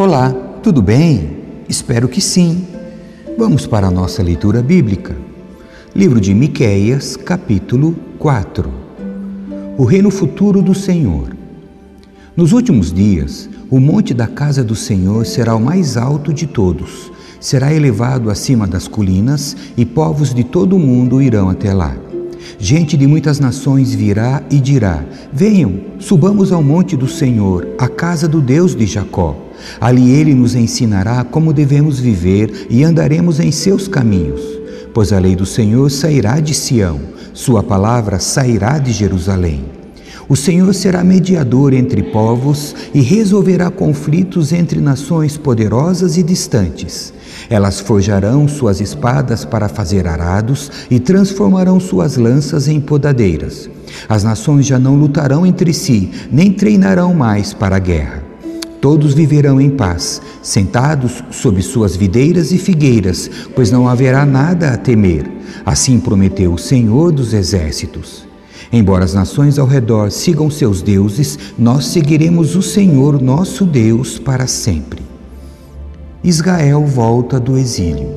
Olá, tudo bem? Espero que sim. Vamos para a nossa leitura bíblica. Livro de Miqueias, capítulo 4. O reino futuro do Senhor. Nos últimos dias, o monte da casa do Senhor será o mais alto de todos. Será elevado acima das colinas e povos de todo o mundo irão até lá. Gente de muitas nações virá e dirá: Venham, subamos ao monte do Senhor, à casa do Deus de Jacó. Ali ele nos ensinará como devemos viver e andaremos em seus caminhos. Pois a lei do Senhor sairá de Sião, sua palavra sairá de Jerusalém. O Senhor será mediador entre povos e resolverá conflitos entre nações poderosas e distantes. Elas forjarão suas espadas para fazer arados e transformarão suas lanças em podadeiras. As nações já não lutarão entre si, nem treinarão mais para a guerra. Todos viverão em paz, sentados sob suas videiras e figueiras, pois não haverá nada a temer. Assim prometeu o Senhor dos Exércitos. Embora as nações ao redor sigam seus deuses, nós seguiremos o Senhor nosso Deus para sempre. Israel volta do exílio.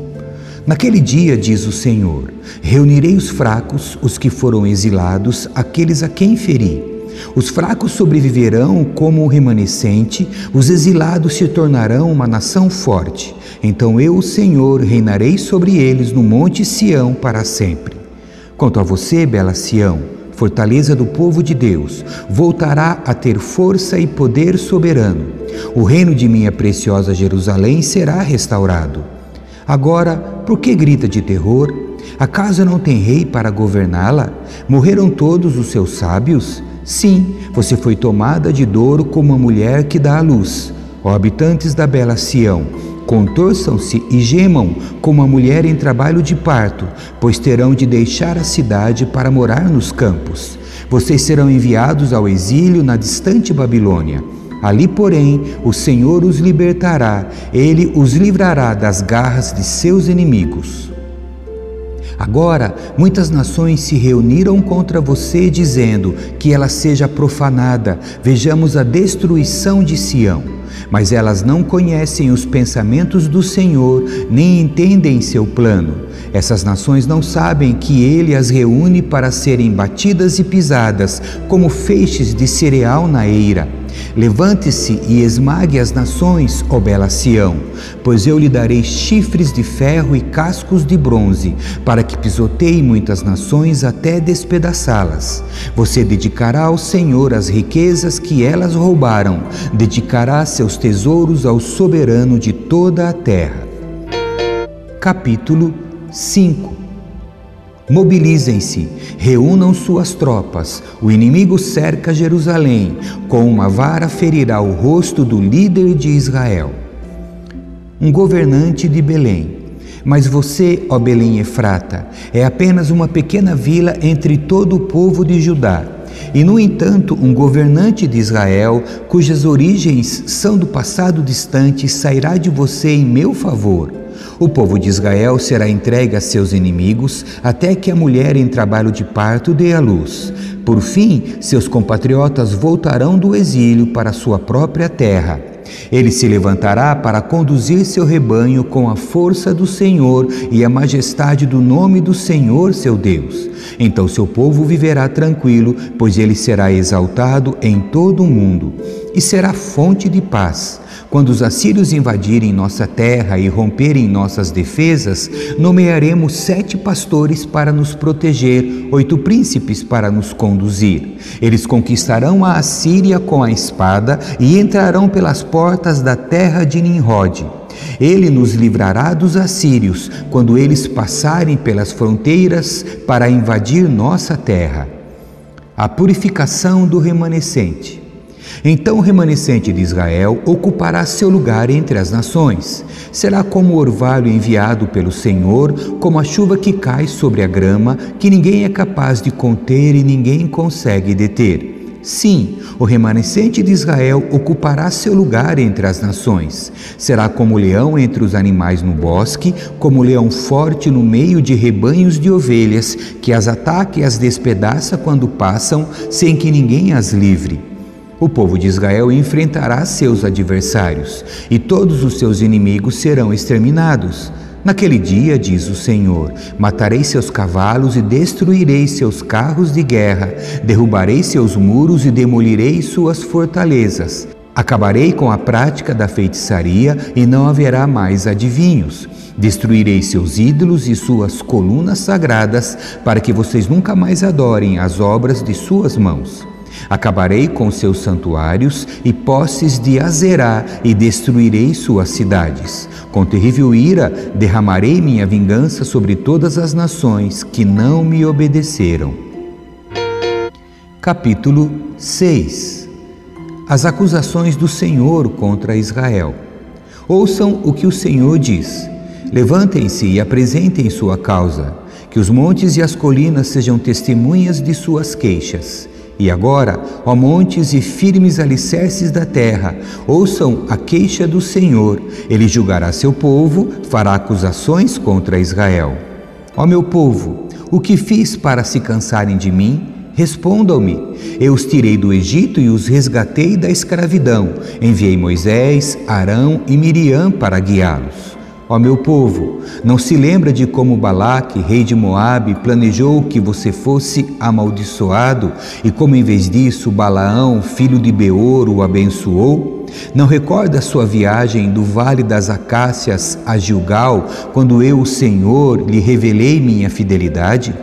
Naquele dia, diz o Senhor: reunirei os fracos, os que foram exilados, aqueles a quem feri. Os fracos sobreviverão como o remanescente, os exilados se tornarão uma nação forte. Então eu, o Senhor, reinarei sobre eles no monte Sião para sempre. Quanto a você, bela Sião, fortaleza do povo de Deus, voltará a ter força e poder soberano. O reino de minha preciosa Jerusalém será restaurado. Agora, por que grita de terror? Acaso não tem rei para governá-la? Morreram todos os seus sábios? Sim, você foi tomada de dor como uma mulher que dá à luz. Ó habitantes da bela Sião, Contorçam-se e gemam como a mulher em trabalho de parto, pois terão de deixar a cidade para morar nos campos. Vocês serão enviados ao exílio na distante Babilônia. Ali, porém, o Senhor os libertará, ele os livrará das garras de seus inimigos. Agora, muitas nações se reuniram contra você, dizendo que ela seja profanada. Vejamos a destruição de Sião. Mas elas não conhecem os pensamentos do Senhor, nem entendem seu plano. Essas nações não sabem que ele as reúne para serem batidas e pisadas, como feixes de cereal na eira. Levante-se e esmague as nações, ó bela Sião, pois eu lhe darei chifres de ferro e cascos de bronze, para que pisoteie muitas nações até despedaçá-las. Você dedicará ao Senhor as riquezas que elas roubaram, dedicará seus tesouros ao soberano de toda a terra. Capítulo 5 Mobilizem-se, reúnam suas tropas. O inimigo cerca Jerusalém. Com uma vara ferirá o rosto do líder de Israel. Um governante de Belém. Mas você, ó Belém Efrata, é apenas uma pequena vila entre todo o povo de Judá. E, no entanto, um governante de Israel, cujas origens são do passado distante, sairá de você em meu favor. O povo de Israel será entregue a seus inimigos até que a mulher em trabalho de parto dê à luz. Por fim, seus compatriotas voltarão do exílio para sua própria terra. Ele se levantará para conduzir seu rebanho com a força do Senhor e a majestade do nome do Senhor, seu Deus. Então seu povo viverá tranquilo, pois ele será exaltado em todo o mundo e será fonte de paz. Quando os assírios invadirem nossa terra e romperem nossas defesas, nomearemos sete pastores para nos proteger, oito príncipes para nos conduzir. Eles conquistarão a Assíria com a espada e entrarão pelas portas da terra de Nimrod. Ele nos livrará dos assírios quando eles passarem pelas fronteiras para invadir nossa terra. A purificação do remanescente. Então o remanescente de Israel ocupará seu lugar entre as nações. Será como o orvalho enviado pelo Senhor, como a chuva que cai sobre a grama, que ninguém é capaz de conter e ninguém consegue deter. Sim, o remanescente de Israel ocupará seu lugar entre as nações. Será como leão entre os animais no bosque, como o leão forte no meio de rebanhos de ovelhas, que as ataca e as despedaça quando passam, sem que ninguém as livre. O povo de Israel enfrentará seus adversários, e todos os seus inimigos serão exterminados. Naquele dia, diz o Senhor, matarei seus cavalos e destruirei seus carros de guerra, derrubarei seus muros e demolirei suas fortalezas. Acabarei com a prática da feitiçaria e não haverá mais adivinhos. Destruirei seus ídolos e suas colunas sagradas, para que vocês nunca mais adorem as obras de suas mãos. Acabarei com seus santuários e posses de Azerá e destruirei suas cidades. Com terrível ira derramarei minha vingança sobre todas as nações que não me obedeceram. Capítulo 6 As acusações do Senhor contra Israel. Ouçam o que o Senhor diz. Levantem-se e apresentem sua causa, que os montes e as colinas sejam testemunhas de suas queixas. E agora, ó montes e firmes alicerces da terra, ouçam a queixa do Senhor. Ele julgará seu povo, fará acusações contra Israel. Ó meu povo, o que fiz para se cansarem de mim? Respondam-me. Eu os tirei do Egito e os resgatei da escravidão. Enviei Moisés, Arão e Miriam para guiá-los. Ó meu povo, não se lembra de como Balaque, rei de Moabe, planejou que você fosse amaldiçoado e como em vez disso Balaão, filho de Beor, o abençoou? Não recorda sua viagem do Vale das Acácias a Gilgal, quando eu, o Senhor, lhe revelei minha fidelidade?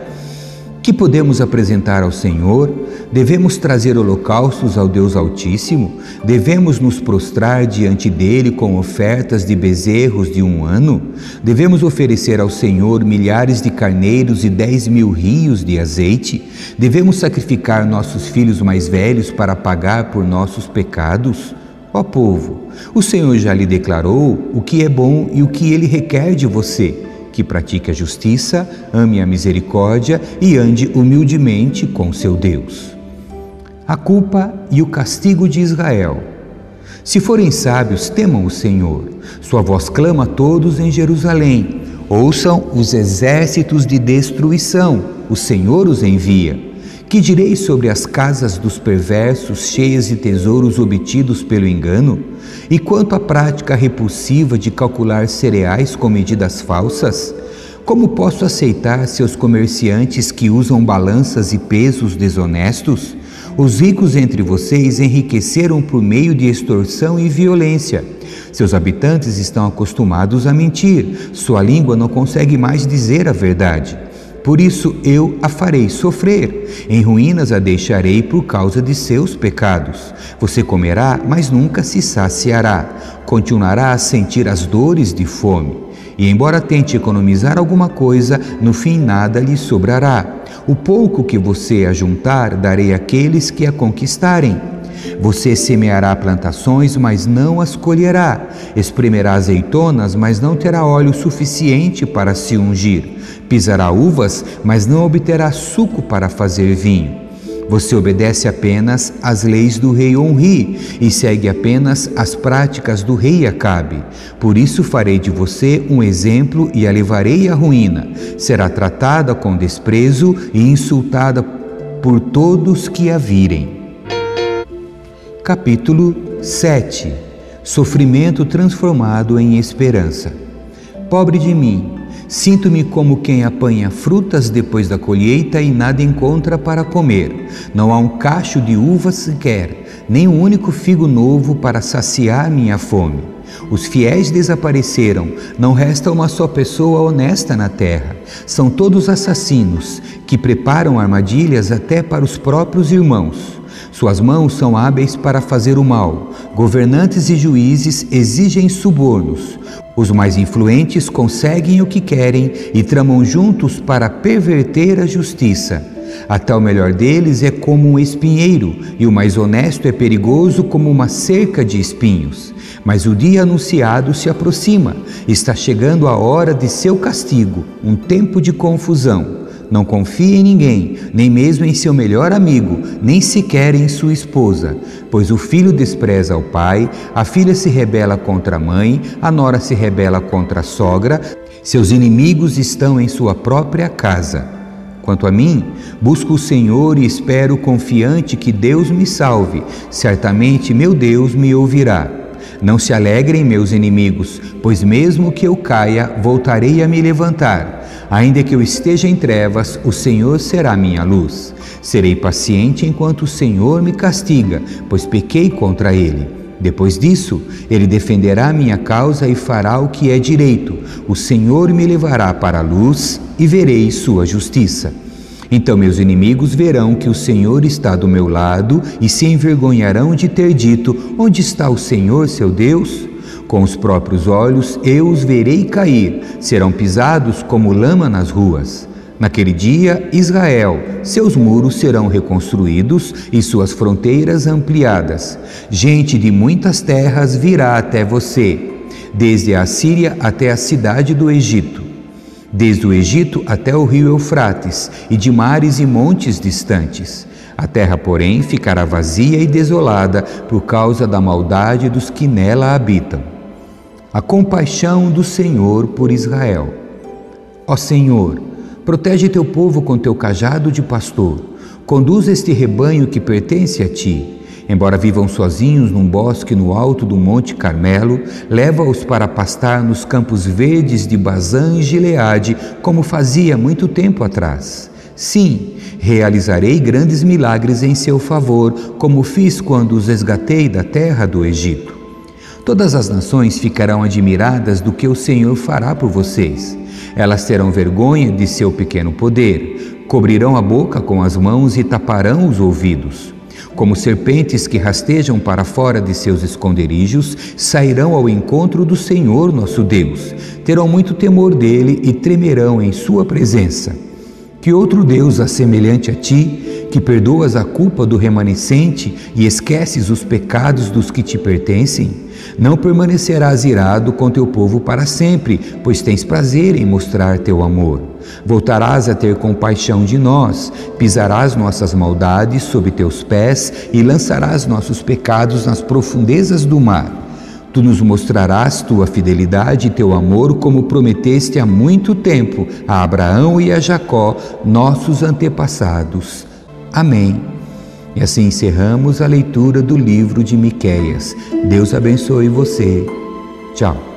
Que podemos apresentar ao Senhor? Devemos trazer holocaustos ao Deus Altíssimo? Devemos nos prostrar diante dele com ofertas de bezerros de um ano? Devemos oferecer ao Senhor milhares de carneiros e dez mil rios de azeite? Devemos sacrificar nossos filhos mais velhos para pagar por nossos pecados? Ó povo, o Senhor já lhe declarou o que é bom e o que ele requer de você que pratique a justiça, ame a misericórdia e ande humildemente com seu Deus. A culpa e o castigo de Israel. Se forem sábios, temam o Senhor. Sua voz clama a todos em Jerusalém. Ouçam os exércitos de destruição, o Senhor os envia. Que direi sobre as casas dos perversos, cheias de tesouros obtidos pelo engano? E quanto à prática repulsiva de calcular cereais com medidas falsas? Como posso aceitar seus comerciantes que usam balanças e pesos desonestos? Os ricos entre vocês enriqueceram por meio de extorsão e violência. Seus habitantes estão acostumados a mentir, sua língua não consegue mais dizer a verdade. Por isso eu a farei sofrer, em ruínas a deixarei por causa de seus pecados. Você comerá, mas nunca se saciará, continuará a sentir as dores de fome. E embora tente economizar alguma coisa, no fim nada lhe sobrará. O pouco que você ajuntar, darei àqueles que a conquistarem. Você semeará plantações, mas não as colherá. Espremerá azeitonas, mas não terá óleo suficiente para se ungir. Pisará uvas, mas não obterá suco para fazer vinho. Você obedece apenas às leis do rei Onri e segue apenas as práticas do rei Acabe. Por isso farei de você um exemplo e a levarei à ruína. Será tratada com desprezo e insultada por todos que a virem. Capítulo 7 Sofrimento transformado em esperança. Pobre de mim, sinto-me como quem apanha frutas depois da colheita e nada encontra para comer. Não há um cacho de uvas sequer, nem um único figo novo para saciar minha fome. Os fiéis desapareceram, não resta uma só pessoa honesta na terra. São todos assassinos que preparam armadilhas até para os próprios irmãos. Suas mãos são hábeis para fazer o mal. Governantes e juízes exigem subornos. Os mais influentes conseguem o que querem e tramam juntos para perverter a justiça. Até o melhor deles é como um espinheiro, e o mais honesto é perigoso como uma cerca de espinhos. Mas o dia anunciado se aproxima, está chegando a hora de seu castigo, um tempo de confusão. Não confie em ninguém, nem mesmo em seu melhor amigo, nem sequer em sua esposa, pois o filho despreza o pai, a filha se rebela contra a mãe, a nora se rebela contra a sogra, seus inimigos estão em sua própria casa. Quanto a mim, busco o Senhor e espero confiante que Deus me salve. Certamente meu Deus me ouvirá. Não se alegrem meus inimigos, pois mesmo que eu caia, voltarei a me levantar. Ainda que eu esteja em trevas, o Senhor será minha luz. Serei paciente enquanto o Senhor me castiga, pois pequei contra ele. Depois disso, ele defenderá minha causa e fará o que é direito. O Senhor me levará para a luz e verei sua justiça. Então meus inimigos verão que o Senhor está do meu lado e se envergonharão de ter dito: Onde está o Senhor, seu Deus? Com os próprios olhos eu os verei cair, serão pisados como lama nas ruas. Naquele dia, Israel, seus muros serão reconstruídos e suas fronteiras ampliadas. Gente de muitas terras virá até você, desde a Síria até a cidade do Egito desde o Egito até o rio Eufrates e de mares e montes distantes. A terra, porém, ficará vazia e desolada por causa da maldade dos que nela habitam. A compaixão do Senhor por Israel. Ó Senhor, protege teu povo com teu cajado de pastor, conduz este rebanho que pertence a ti Embora vivam sozinhos num bosque no alto do Monte Carmelo, leva-os para pastar nos campos verdes de Bazã e Gileade, como fazia muito tempo atrás. Sim, realizarei grandes milagres em seu favor, como fiz quando os resgatei da terra do Egito. Todas as nações ficarão admiradas do que o Senhor fará por vocês. Elas terão vergonha de seu pequeno poder, cobrirão a boca com as mãos e taparão os ouvidos. Como serpentes que rastejam para fora de seus esconderijos, sairão ao encontro do Senhor nosso Deus. Terão muito temor dele e tremerão em sua presença. Que outro Deus assemelhante a ti, que perdoas a culpa do remanescente e esqueces os pecados dos que te pertencem? Não permanecerás irado com teu povo para sempre, pois tens prazer em mostrar teu amor. Voltarás a ter compaixão de nós, pisarás nossas maldades sob teus pés e lançarás nossos pecados nas profundezas do mar. Tu nos mostrarás tua fidelidade e teu amor, como prometeste há muito tempo a Abraão e a Jacó, nossos antepassados. Amém. E assim encerramos a leitura do livro de Miqueias. Deus abençoe você. Tchau.